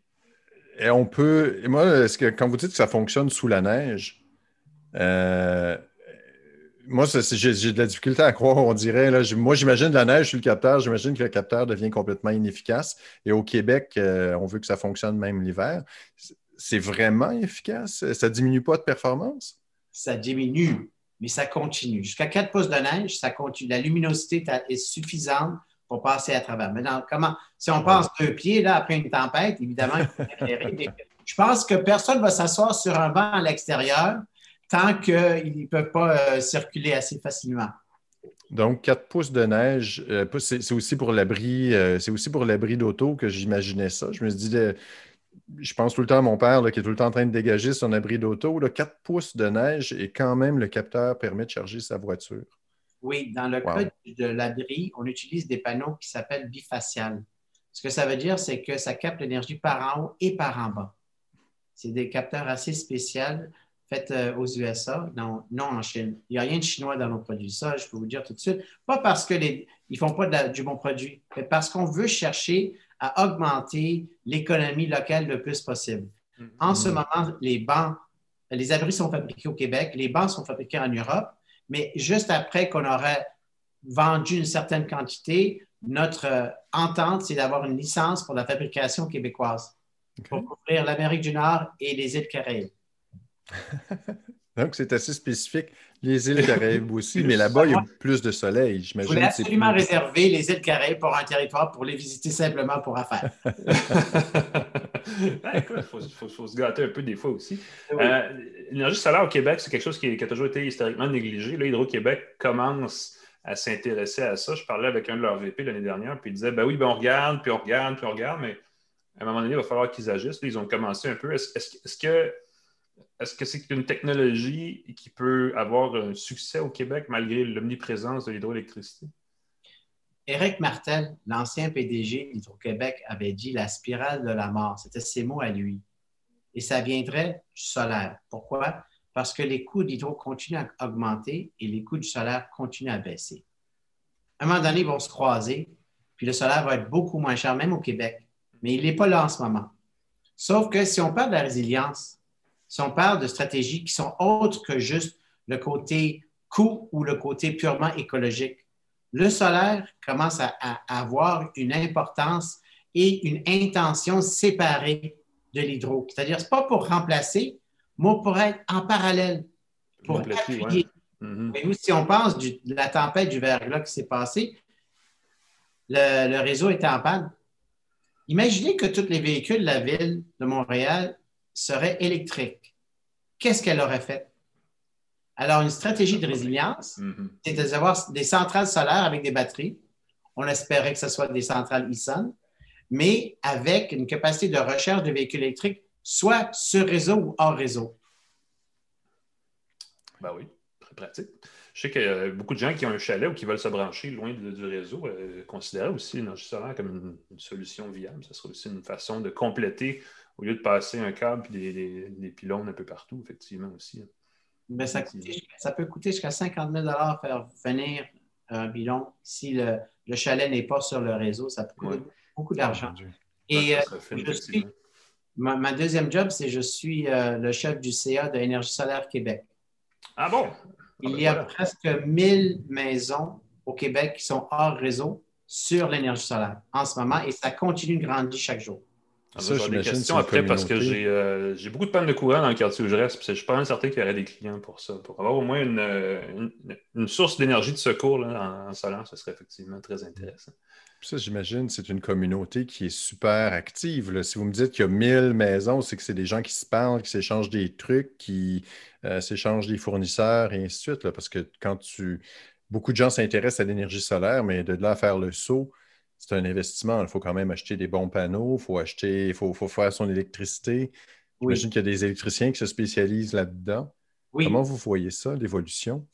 on peut. Et moi, est-ce que quand vous dites que ça fonctionne sous la neige, euh, moi, j'ai de la difficulté à croire, on dirait. Là, moi, j'imagine de la neige sur le capteur, j'imagine que le capteur devient complètement inefficace. Et au Québec, euh, on veut que ça fonctionne même l'hiver. C'est vraiment efficace? Ça ne diminue pas de performance? Ça diminue, mais ça continue. Jusqu'à 4 pouces de neige, ça continue. La luminosité est suffisante pour passer à travers. Maintenant, comment, si on passe deux pieds là, après une tempête, évidemment, il faut (laughs) je pense que personne ne va s'asseoir sur un banc à l'extérieur tant qu'ils ne peuvent pas euh, circuler assez facilement. Donc, 4 pouces de neige, euh, c'est aussi pour l'abri, euh, c'est aussi pour l'abri d'auto que j'imaginais ça. Je me suis dit, je pense tout le temps à mon père qui est tout le temps en train de dégager son abri d'auto. 4 pouces de neige et quand même le capteur permet de charger sa voiture. Oui, dans le cas de l'abri, on utilise des panneaux qui s'appellent bifaciales. Ce que ça veut dire, c'est que ça capte l'énergie par en haut et par en bas. C'est des capteurs assez spéciaux faites euh, aux USA, non, non en Chine. Il n'y a rien de chinois dans nos produits. Ça, je peux vous dire tout de suite. Pas parce qu'ils ne font pas du bon produit, mais parce qu'on veut chercher à augmenter l'économie locale le plus possible. En ce mm-hmm. moment, les bancs, les abris sont fabriqués au Québec, les bancs sont fabriqués en Europe, mais juste après qu'on aurait vendu une certaine quantité, notre euh, entente, c'est d'avoir une licence pour la fabrication québécoise pour couvrir l'Amérique du Nord et les îles Caraïbes. (laughs) Donc, c'est assez spécifique. Les îles (laughs) Caraïbes aussi, mais là-bas, il y a plus de soleil, j'imagine. Vous voulez absolument réserver les îles Caraïbes pour un territoire pour les visiter simplement pour affaires. (laughs) ben, écoute, il faut, se gâter un peu des fois aussi. Euh, l'énergie solaire au Québec, c'est quelque chose qui, a toujours été historiquement négligé. Là, Hydro-Québec commence à s'intéresser à ça. Je parlais avec un de leurs VP l'année dernière, puis il disait ben oui, ben on regarde, puis on regarde, puis on regarde, mais à un moment donné, il va falloir qu'ils agissent. ils ont commencé un peu. Est-ce que est-ce que c'est une technologie qui peut avoir un succès au Québec malgré l'omniprésence de l'hydroélectricité? Éric Martel, l'ancien PDG d'Hydro-Québec, avait dit la spirale de la mort. C'était ses mots à lui. Et ça viendrait du solaire. Pourquoi? Parce que les coûts d'hydro continuent à augmenter et les coûts du solaire continuent à baisser. À un moment donné, ils vont se croiser, puis le solaire va être beaucoup moins cher, même au Québec. Mais il n'est pas là en ce moment. Sauf que si on parle de la résilience, si on parle de stratégies qui sont autres que juste le côté coût ou le côté purement écologique, le solaire commence à, avoir une importance et une intention séparée de l'hydro. C'est-à-dire, ce n'est pas pour remplacer, mais pour être en parallèle, pour appuyer. Mm-hmm. si on pense de la tempête du verglas qui s'est passée, le, réseau était en panne. Imaginez que tous les véhicules de la ville de Montréal seraient électriques. Qu'est-ce qu'elle aurait fait? Alors, une stratégie de résilience, mm-hmm. c'est d'avoir des centrales solaires avec des batteries. On espérait que ce soit des centrales ISON, mais avec une capacité de recherche de véhicules électriques, soit sur réseau ou hors réseau. Ben oui, très pratique. Je sais qu'il y a beaucoup de gens qui ont un chalet ou qui veulent se brancher loin du réseau euh, considèrent aussi l'énergie solaire comme une, solution viable. Ce serait aussi une façon de compléter au lieu de passer un câble et des, des, pylônes un peu partout, effectivement aussi. Mais ça, peut coûter jusqu'à 50 000 faire venir un bilan si le, chalet n'est pas sur le réseau. Ça peut coûter beaucoup d'argent. Et euh, ma, deuxième job, c'est je suis euh, le chef du CA de Énergie solaire Québec. Ah bon? Il ah, ben y a presque 1000 maisons au Québec qui sont hors réseau sur l'énergie solaire en ce moment et ça continue de grandir chaque jour. Ah, j'ai des questions après parce que euh, j'ai beaucoup de panne de courant dans le quartier où je reste. Je suis pas certain qu'il y aurait des clients pour ça. Pour avoir au moins une, une, source d'énergie de secours là, en, solaire, ce serait effectivement très intéressant. ça, j'imagine, c'est une communauté qui est super active. Si vous me dites qu'il y a 1000 maisons, c'est que c'est des gens qui se parlent, qui s'échangent des trucs, qui euh, s'échangent des fournisseurs et ainsi de suite. Là, parce que quand tu. Beaucoup de gens s'intéressent à l'énergie solaire, mais de là à faire le saut, c'est un investissement. Il faut quand même acheter des bons panneaux, il faut acheter, il faut, faire son électricité. J'imagine qu'il y a des électriciens qui se spécialisent là-dedans. Comment vous voyez ça, l'évolution?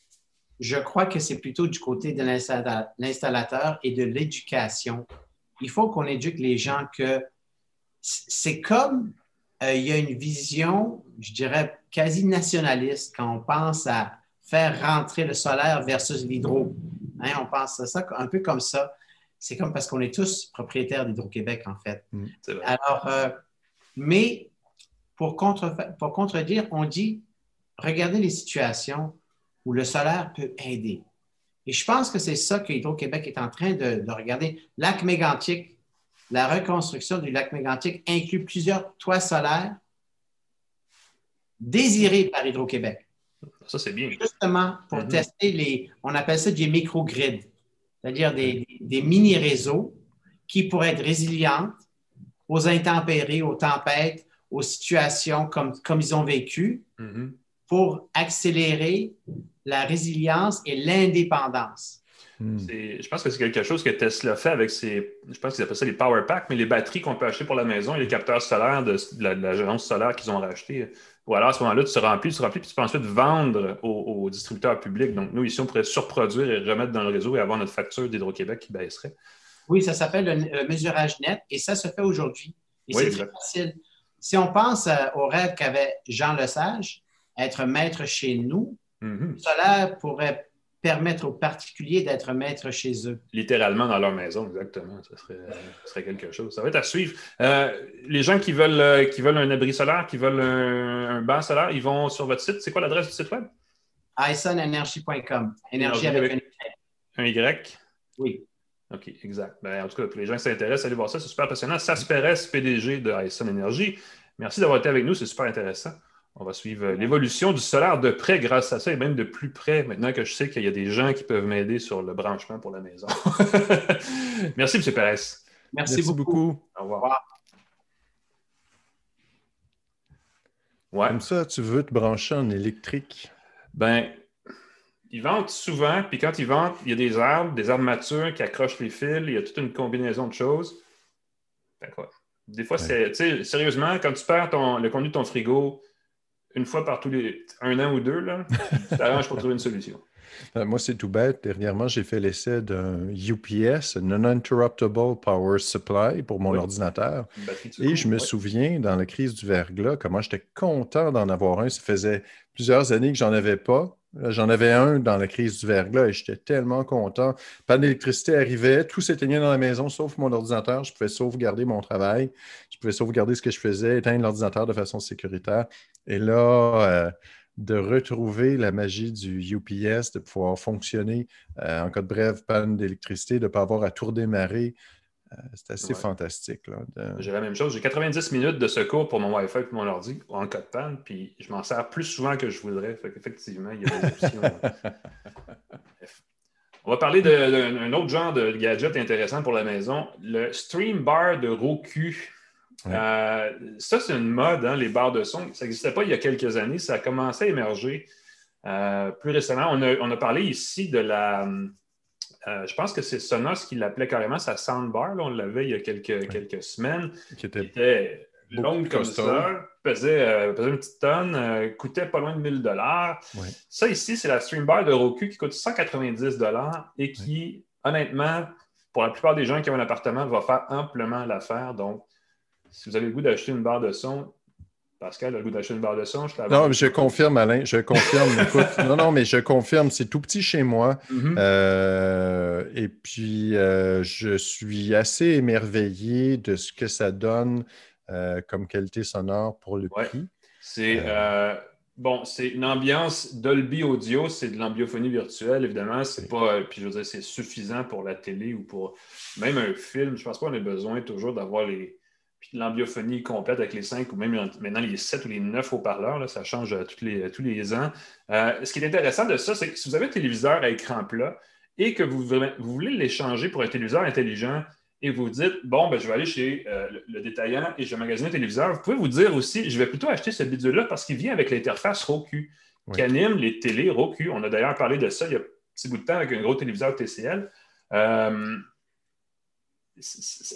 Je crois que c'est plutôt du côté de l'installateur et de l'éducation. Il faut qu'on éduque les gens que c'est comme euh, il y a une vision, je dirais, quasi nationaliste quand on pense à faire rentrer le solaire versus l'hydro. Hein, on pense à ça un peu comme ça c'est comme parce qu'on est tous propriétaires d'Hydro-Québec, en fait. Mm. Alors, euh, mais pour, contre, pour contredire, on dit, regardez les situations où le solaire peut aider. Et je pense que c'est ça que Hydro-Québec est en train de, regarder. Lac mégantique, la reconstruction du lac mégantique inclut plusieurs toits solaires désirés par Hydro-Québec. Ça, c'est bien. Justement, pour mm-hmm. tester les, on appelle ça des microgrids c'est-à-dire des, mini-réseaux qui pourraient être résilientes aux intempéries, aux tempêtes, aux situations comme, comme ils ont vécu mm-hmm. pour accélérer la résilience et l'indépendance. Hmm. Je pense que c'est quelque chose que Tesla fait avec ses, je pense qu'ils appellent ça les power packs, mais les batteries qu'on peut acheter pour la maison et les capteurs solaires de, l'agence solaire qu'ils ont racheté. Ou alors à ce moment-là, tu te remplis, tu te remplis, puis tu peux ensuite vendre aux, distributeurs publics. Donc nous, ici, on pourrait surproduire et remettre dans le réseau et avoir notre facture d'Hydro-Québec qui baisserait. Oui, ça s'appelle le, mesurage net et ça se fait aujourd'hui. Et c'est très facile. Si on pense euh, au rêve qu'avait Jean Lesage, être maître chez nous, le solaire pourrait permettre aux particuliers d'être maîtres chez eux. Littéralement dans leur maison, exactement. Ce serait, quelque chose. Ça va être à suivre. Euh, les gens qui veulent, euh, qui veulent un abri solaire, qui veulent un, banc solaire, ils vont sur votre site. C'est quoi l'adresse du site web? isonenergy.com. Énergie avec, un Y. Un Y? Oui. OK, exact. Ben, en tout cas, pour les gens qui s'intéressent, allez voir ça. C'est super passionnant. Sasperes, PDG de Ison Energy. Merci d'avoir été avec nous. C'est super intéressant. On va suivre euh, l'évolution du solaire de près grâce à ça et même de plus près maintenant que je sais qu'il y a des gens qui peuvent m'aider sur le branchement pour la maison. (laughs) Merci, M. Pérez. Merci, beaucoup. Au revoir. Ouais. Comme ça, tu veux te brancher en électrique? Ben, ils vendent souvent, puis quand ils vendent, il y a des arbres, des arbres matures qui accrochent les fils, il y a toute une combinaison de choses. Des fois, c'est, sérieusement, quand tu perds ton, le contenu de ton frigo, une fois par tous les un an ou deux, là, (laughs) tu t'arranges pour trouver une solution. Euh, moi, c'est tout bête. Dernièrement, j'ai fait l'essai d'un UPS, Non-Interruptible Power Supply, pour mon ordinateur. Et je me souviens, dans la crise du verglas, comment j'étais content d'en avoir un. Ça faisait plusieurs années que j'en avais pas. J'en avais un dans la crise du verglas et j'étais tellement content. Pas d'électricité arrivait, tout s'éteignait dans la maison sauf mon ordinateur. Je pouvais sauvegarder mon travail, pouvais sauvegarder ce que je faisais, éteindre l'ordinateur de façon sécuritaire. Et là, euh, de retrouver la magie du UPS, de pouvoir fonctionner euh, en cas de brève panne d'électricité, de ne pas avoir à tout redémarrer. Euh, c'est assez fantastique. J'ai la même chose. J'ai 90 minutes de secours pour mon Wi-Fi et mon ordi en cas de panne, puis je m'en sers plus souvent que je voudrais. Effectivement, il y a des options. (laughs) On va parler d'un autre genre de gadget intéressant pour la maison, le Stream Bar de Roku. Euh, ça, c'est une mode, hein, les barres de son. Ça n'existait pas il y a quelques années. Ça a commencé à émerger euh, plus récemment. On a, parlé ici de la. Euh, je pense que c'est Sonos qui l'appelait carrément sa soundbar. on l'avait il y a quelques, quelques semaines. Qui était, longue comme ça, pesait, une petite tonne, coûtait pas loin de 1000 dollars. Ça ici, c'est la Streambar de Roku qui coûte 190 dollars et qui, honnêtement, pour la plupart des gens qui ont un appartement, va faire amplement l'affaire. Donc, si vous avez le goût d'acheter une barre de son, Pascal a le goût d'acheter une barre de son. Je non, mais je confirme, Alain. Je confirme. (laughs) non, non, mais je confirme. C'est tout petit chez moi. Mm-hmm. Euh, et puis, euh, je suis assez émerveillé de ce que ça donne euh, comme qualité sonore pour le prix. C'est bon, c'est une ambiance Dolby Audio. C'est de l'ambiophonie virtuelle, évidemment. C'est pas. Puis, je veux dire, c'est suffisant pour la télé ou pour même un film. Je pense pas qu'on ait besoin toujours d'avoir les puis l'ambiophonie complète avec les cinq ou même maintenant les sept ou les neuf haut-parleurs, ça change euh, tous les, tous les ans. Euh, ce qui est intéressant de ça, c'est que si vous avez un téléviseur à écran plat et que vous, voulez l'échanger pour un téléviseur intelligent et vous dites, bon, ben, je vais aller chez euh, le, détaillant et je vais magasiner un téléviseur, vous pouvez vous dire aussi, je vais plutôt acheter ce bidule-là parce qu'il vient avec l'interface Roku qui anime les télés Roku. On a d'ailleurs parlé de ça il y a un petit bout de temps avec un gros téléviseur TCL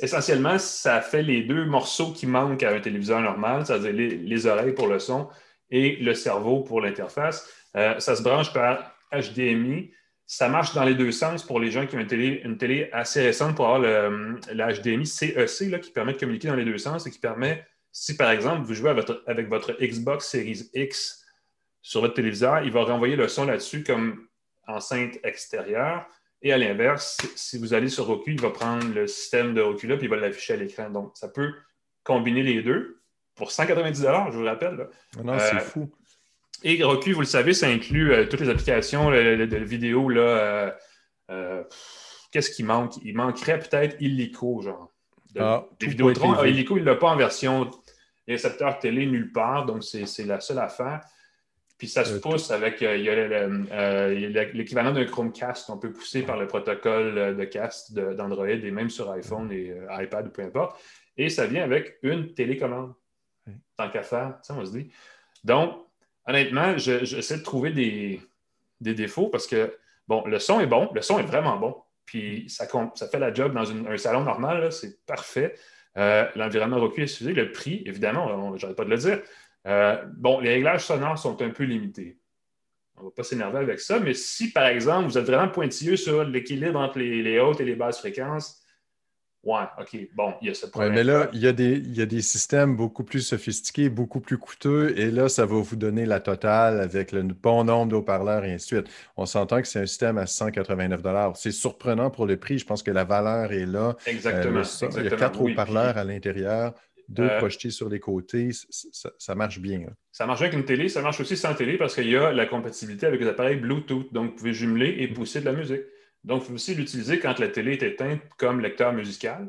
essentiellement, ça fait les deux morceaux qui manquent à un téléviseur normal, c'est-à-dire les, oreilles pour le son et le cerveau pour l'interface. Euh, ça se branche par HDMI. Ça marche dans les deux sens pour les gens qui ont une télé, assez récente pour avoir le, HDMI CEC là, qui permet de communiquer dans les deux sens et qui permet, si par exemple vous jouez avec votre Xbox Series X sur votre téléviseur, il va renvoyer le son là-dessus comme enceinte extérieure. Et à l'inverse, si vous allez sur Roku, il va prendre le système de Roku là, puis il va l'afficher à l'écran. Donc, ça peut combiner les deux pour 190 je vous rappelle. Ah non, c'est euh, fou. Et Roku, vous le savez, ça inclut euh, toutes les applications de, vidéo. Là, euh, Qu'est-ce qui manque? Il manquerait peut-être Illico, genre. ah, des Vidéotron. Ah, Illico, il ne l'a pas en version récepteur télé nulle part, donc c'est la seule affaire. Puis ça se euh, pousse avec euh, l'équivalent d'un Chromecast. On peut pousser par le protocole de cast d'Android et même sur iPhone et euh, iPad ou peu importe. Et ça vient avec une télécommande. Tant qu'à faire, ça, on se dit. Donc, honnêtement, j'essaie de trouver des, défauts parce que, bon, le son est bon, le son est vraiment bon. Puis ça, ça fait la job dans un salon normal, c'est parfait. L'environnement Roku est suivi. Le prix, évidemment, je pas de le dire. Euh, bon, les réglages sonores sont un peu limités. On ne va pas s'énerver avec ça, mais si, par exemple, vous êtes vraiment pointilleux sur l'équilibre entre les, hautes et les basses fréquences, ouais, OK, bon, il y a ce problème. mais là, il y, a des, il y, a des, systèmes beaucoup plus sophistiqués, beaucoup plus coûteux, et là, ça va vous donner la totale avec le bon nombre de haut-parleurs et ainsi de suite. On s'entend que c'est un système à 189 C'est surprenant pour le prix. Je pense que la valeur est là. Exactement. Euh, il y a quatre haut-parleurs à l'intérieur deux euh, projetés sur les côtés, ça, marche bien. Ça marche avec une télé, ça marche aussi sans télé parce qu'il y a la compatibilité avec les appareils Bluetooth. Donc, vous pouvez jumeler et pousser de la musique. Donc, vous pouvez aussi l'utiliser quand la télé est éteinte comme lecteur musical.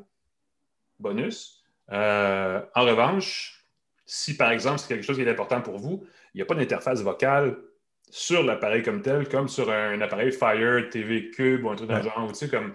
Bonus. Euh, en revanche, si par exemple c'est quelque chose qui est important pour vous, il n'y a pas d'interface vocale sur l'appareil comme tel, comme sur un, appareil Fire, TV Cube ou un truc dans le genre, tu sais, comme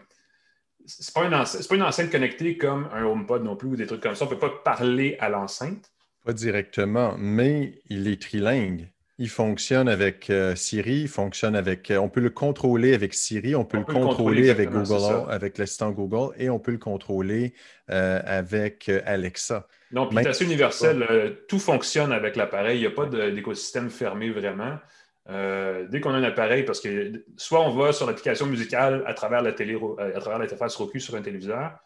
c'est pas, pas une enceinte connectée comme un HomePod non plus ou des trucs comme ça. On ne peut pas parler à l'enceinte. Pas directement, mais il est trilingue. Il fonctionne avec euh, Siri, il fonctionne avec. Euh, on peut le contrôler avec Siri, on peut, le, contrôler avec Google, avec l'assistant Google, et on peut le contrôler euh, avec Alexa. Non, puis c'est assez universel. tout fonctionne avec l'appareil. Il n'y a pas d'écosystème fermé vraiment. Euh, dès qu'on a un appareil, parce que soit on va sur l'application musicale à travers la télé, euh, à travers l'interface Roku sur un téléviseur,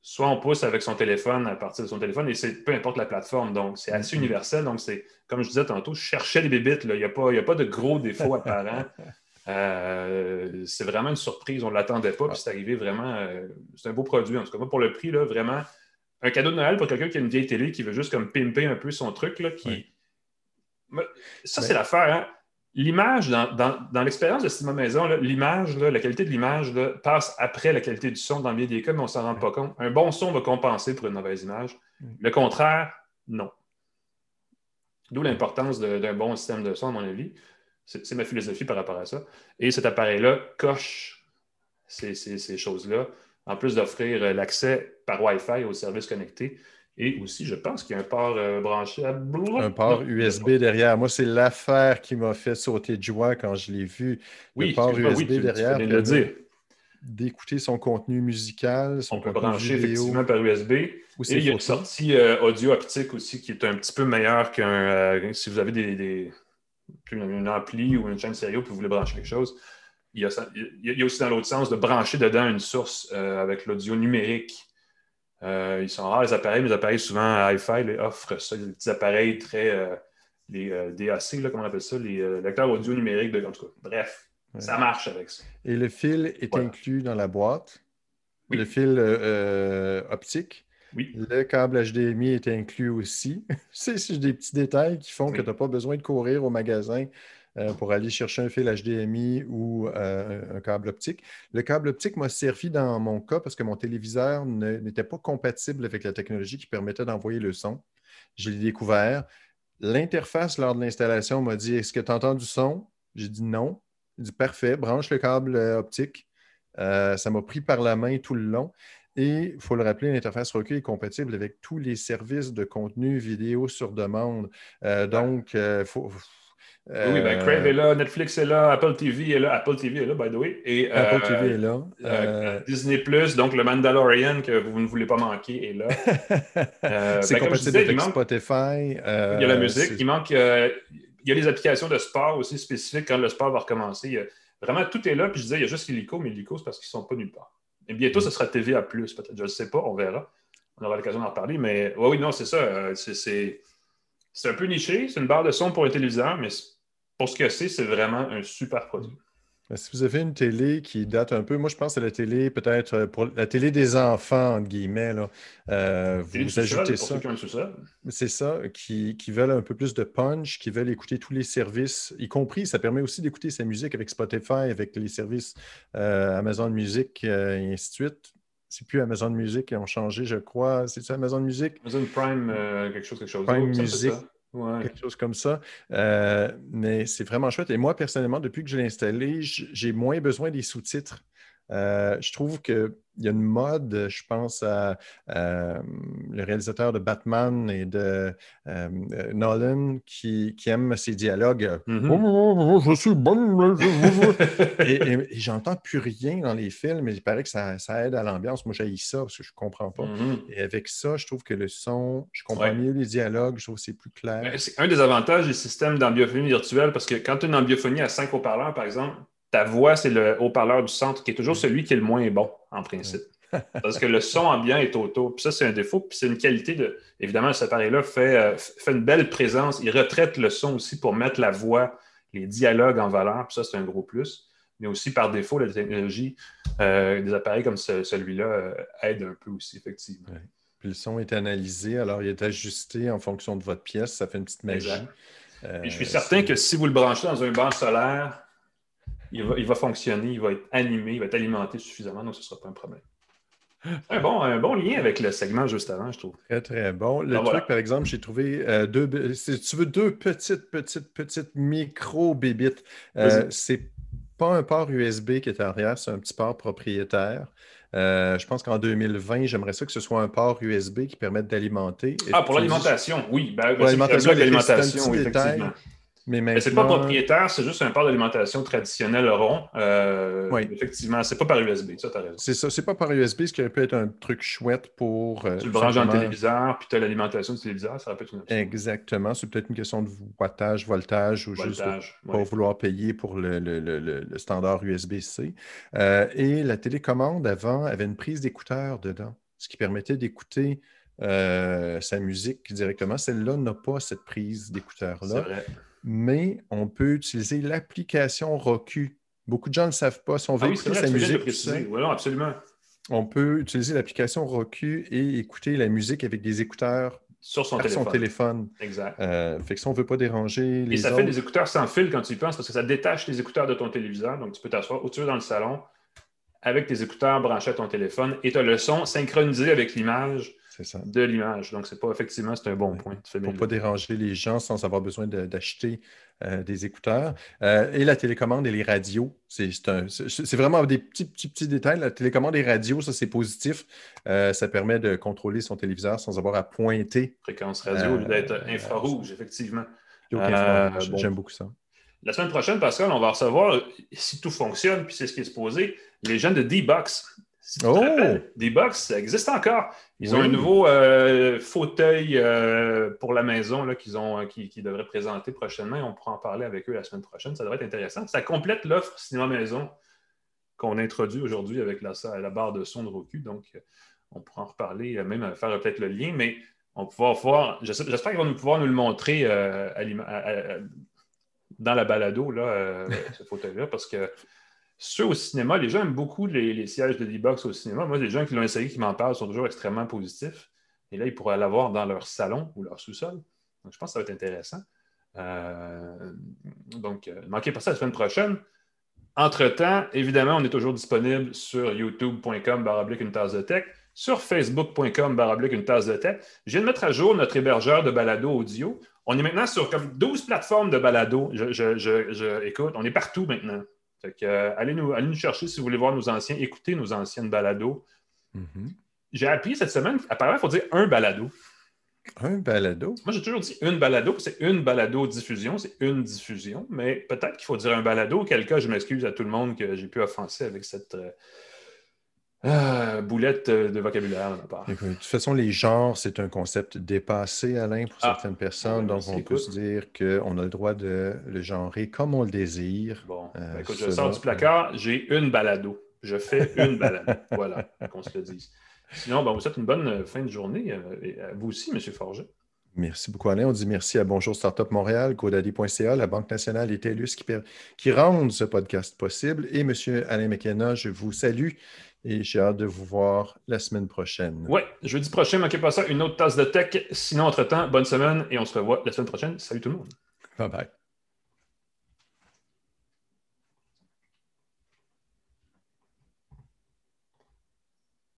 soit on pousse avec son téléphone à partir de son téléphone, et c'est peu importe la plateforme. Donc, c'est assez mm-hmm. universel. Donc, c'est, comme je disais tantôt, je cherchais des bébites. Il n'y a, pas, a pas de gros défauts apparents. (laughs) Euh, c'est vraiment une surprise. On ne l'attendait pas, puis c'est arrivé vraiment. c'est un beau produit. En tout cas, pour le prix, là, vraiment, un cadeau de Noël pour quelqu'un qui a une vieille télé qui veut juste comme pimper un peu son truc, là, qui Ça, c'est l'affaire. Hein? L'image, dans, l'expérience de cinéma maison, l'image, la qualité de l'image passe après la qualité du son dans bien des cas, mais on ne s'en rend pas compte. Un bon son va compenser pour une mauvaise image. Le contraire, non. D'où l'importance d'un bon système de son, à mon avis. C'est ma philosophie par rapport à ça. Et cet appareil-là coche ces, ces choses-là, en plus d'offrir euh, l'accès par Wi-Fi aux services connectés. Et aussi, je pense qu'il y a un port euh, branché à Un port USB derrière. Moi, c'est l'affaire qui m'a fait sauter de joie quand je l'ai vu. Oui, le port USB derrière. le dire. D'écouter son contenu musical, son On peut brancher effectivement par USB. Et il y a une sortie euh, audio optique aussi qui est un petit peu meilleure qu'un. Euh, si vous avez des, des une, ampli ou une chaîne stéréo puis vous voulez brancher quelque chose. Il y, a, il y a aussi dans l'autre sens de brancher dedans une source avec l'audio numérique euh, ils sont rares les appareils, mais les appareils souvent hi-fi offrent ça, des petits appareils très. Euh, les euh, DAC, là, comment on appelle ça, les lecteurs audio numériques. De, en tout cas, bref, ça marche avec ça. Et le fil est inclus dans la boîte? Le fil optique? Oui. Le câble HDMI est inclus aussi. (laughs) c'est des petits détails qui font que tu n'as pas besoin de courir au magasin euh, pour aller chercher un fil HDMI ou euh, un câble optique. Le câble optique m'a servi dans mon cas parce que mon téléviseur n'était pas compatible avec la technologie qui permettait d'envoyer le son. Je l'ai découvert. L'interface lors de l'installation m'a dit Est-ce que tu entends du son? J'ai dit non. Il dit Parfait, branche le câble euh, optique. ça m'a pris par la main tout le long. Et il faut le rappeler, l'interface Roku est compatible avec tous les services de contenu vidéo sur demande. donc, il faut, oui, ben Crave est là, Netflix est là, Apple TV est là, Apple TV est là, by the way. Et, Apple TV euh, est là. Euh, euh, Disney Plus, donc le Mandalorian que vous ne voulez pas manquer est là. (laughs) c'est ben, compatible avec Spotify. il y a la musique. Il manque. il y a les applications de sport aussi spécifiques quand le sport va recommencer. vraiment, tout est là. Puis je disais, il y a juste l'hélico, mais l'hélico, c'est parce qu'ils ne sont pas nulle part. Et bientôt, ce sera TVA, peut-être. Je ne sais pas, on verra. On aura l'occasion d'en reparler. Mais oui, non, c'est ça. C'est un peu niché. C'est une barre de son pour un téléviseur, mais pour ce que c'est, c'est vraiment un super produit. Si vous avez une télé qui date un peu, moi je pense à la télé, peut-être euh, pour la télé des enfants, entre guillemets, là, euh, vous ajoutez ça. C'est ça, qui, veulent un peu plus de punch, qui veulent écouter tous les services, y compris, ça permet aussi d'écouter sa musique avec Spotify, avec les services euh, Amazon Music et ainsi de suite. C'est plus Amazon Music qui ont changé, je crois. C'est ça, Amazon Music? Amazon Prime, quelque chose, quelque chose. Prime Music quelque chose comme ça. Euh, mais c'est vraiment chouette. Et moi, personnellement, depuis que je l'ai installé, j'ai moins besoin des sous-titres. Euh, je trouve qu'il y a une mode, je pense à, le réalisateur de Batman et de euh, Nolan qui, aime ses dialogues. Mm-hmm. Oh, oh, oh, je suis bon. (laughs) et, j'entends plus rien dans les films, mais il paraît que ça, aide à l'ambiance. Moi, j'ai ça parce que je ne comprends pas. Mm-hmm. Et avec ça, je trouve que le son, je comprends mieux les dialogues, je trouve que c'est plus clair. C'est un des avantages des systèmes d'ambiophonie virtuelle parce que quand tu as une ambiophonie à cinq haut-parleurs, par exemple, ta voix, c'est le haut-parleur du centre qui est toujours celui qui est le moins bon, en principe. Parce que le son ambiant est auto. Puis ça, c'est un défaut. Puis c'est une qualité de. Évidemment, cet appareil-là fait, euh, fait une belle présence. Il retraite le son aussi pour mettre la voix, les dialogues en valeur. Puis ça, c'est un gros plus. Mais aussi, par défaut, la technologie euh, des appareils comme celui-là euh, aide un peu aussi, effectivement. Puis le son est analysé, alors il est ajusté en fonction de votre pièce. Ça fait une petite magie. Je suis certain que si vous le branchez dans un banc solaire, il va, fonctionner, il va être animé, il va être alimenté suffisamment, donc ce ne sera pas un problème. Un bon, un bon lien avec le segment juste avant, je trouve. Très, très bon. Le truc, par exemple, j'ai trouvé euh, deux, si tu veux, deux petites, petites, petites micro-bébites. Euh, c'est pas un port USB qui est arrière, c'est un petit port propriétaire. Euh, je pense qu'en 2020, j'aimerais ça que ce soit un port USB qui permette d'alimenter. Ah, pour l'alimentation, oui. Ben, ben l'alimentation, oui, effectivement. Mais Ce n'est pas propriétaire, c'est juste un port d'alimentation traditionnel rond. Euh, oui. Effectivement, c'est pas par USB, ça, tu as raison. C'est ça, c'est pas par USB, ce qui aurait pu être un truc chouette pour. Euh, tu le branches dans le téléviseur, puis tu as l'alimentation du téléviseur, ça aurait pu être une option. Exactement, c'est peut-être une question de wattage, voltage, ou juste pour vouloir payer pour le, standard USB-C. Euh, et la télécommande avant avait une prise d'écouteur dedans, ce qui permettait d'écouter. sa musique directement. Celle-là n'a pas cette prise d'écouteur-là. Vrai mais on peut utiliser l'application Roku. Beaucoup de gens ne le savent pas. Si on veut ah écouter sa musique, oui, absolument. on peut utiliser l'application Roku et écouter la musique avec des écouteurs sur son téléphone. son téléphone. Exact. Euh, fait que si on ne veut pas déranger les Et ça autres... fait des écouteurs sans fil quand tu y penses, parce que ça détache les écouteurs de ton téléviseur. Donc, tu peux t'asseoir où tu veux dans le salon avec tes écouteurs branchés à ton téléphone et tu as le son synchronisé avec l'image de l'image. Donc, c'est pas effectivement, c'est un bon point. Pour ne pas déranger les gens sans avoir besoin d'acheter euh, des écouteurs. Euh, et la télécommande et les radios, c'est vraiment des petits, petits, petits détails. La télécommande et les radios, ça, c'est positif. Euh, ça permet de contrôler son téléviseur sans avoir à pointer. Fréquence radio, d'être infrarouge, effectivement. J'aime beaucoup ça. La semaine prochaine, Pascal, on va recevoir, si tout fonctionne, puis c'est ce qui est supposé, les gens de D-Box. Oh! D-Box, ça existe encore. Ils ont un nouveau euh, fauteuil euh, pour la maison qu'ils ont, euh, qui, devraient présenter prochainement. On pourra en parler avec eux la semaine prochaine. Ça devrait être intéressant. Ça complète l'offre cinéma maison qu'on introduit aujourd'hui avec la, la, barre de son de Roku. Donc, on pourra en reparler, même faire peut-être le lien, mais on pourra voir. J'espère qu'ils vont nous pouvoir nous le montrer dans la balado, là, ce fauteuil-là, parce que ceux au cinéma, les gens aiment beaucoup les, sièges de D-Box au cinéma. Moi, les gens qui l'ont essayé, qui m'en parlent, sont toujours extrêmement positifs. Et là, ils pourraient l'avoir dans leur salon ou leur sous-sol. Donc, je pense que ça va être intéressant. Euh, donc, ne euh, manquez pas ça la semaine prochaine. Entre-temps, évidemment, on est toujours disponible sur youtube.com baroblique une tasse de tech, sur facebook.com baroblique une tasse de tech. Je viens de mettre à jour notre hébergeur de balado audio. On est maintenant sur comme 12 plateformes de balado. je, écoute, on est partout maintenant. Euh, allez, nous, nous chercher si vous voulez voir nos anciens, écouter nos anciennes balados. Mm-hmm. J'ai appris cette semaine, apparemment, il faut dire un balado. Un balado? Moi, j'ai toujours dit une balado, c'est une balado-diffusion, c'est une diffusion, mais peut-être qu'il faut dire un balado, auquel cas je m'excuse à tout le monde que j'ai pu offenser avec cette, euh, ah, boulette euh, de vocabulaire de ma part. de toute façon, les genres, c'est un concept dépassé, Alain, pour ah. certaines personnes. donc, on peut se dire qu'on a le droit de le genrer comme on le désire. Bon, euh, ben, écoute, je sors du placard, j'ai une balado. Je fais une balado. (laughs) voilà, qu'on se le dise. Sinon, ben, vous souhaite une bonne euh, fin de journée. Et vous aussi, M. Forget. Merci beaucoup, Alain. On dit merci à Bonjour Startup Montréal, Godaddy.ca, la Banque nationale et TELUS qui, qui rendent ce podcast possible. Et M. Alain McKenna, je vous salue et j'ai hâte de vous voir la semaine prochaine. Oui, jeudi prochain, manquez pas ça, une autre tasse de tech. Sinon, entre-temps, bonne semaine et on se revoit la semaine prochaine. Salut tout le monde. Bye bye.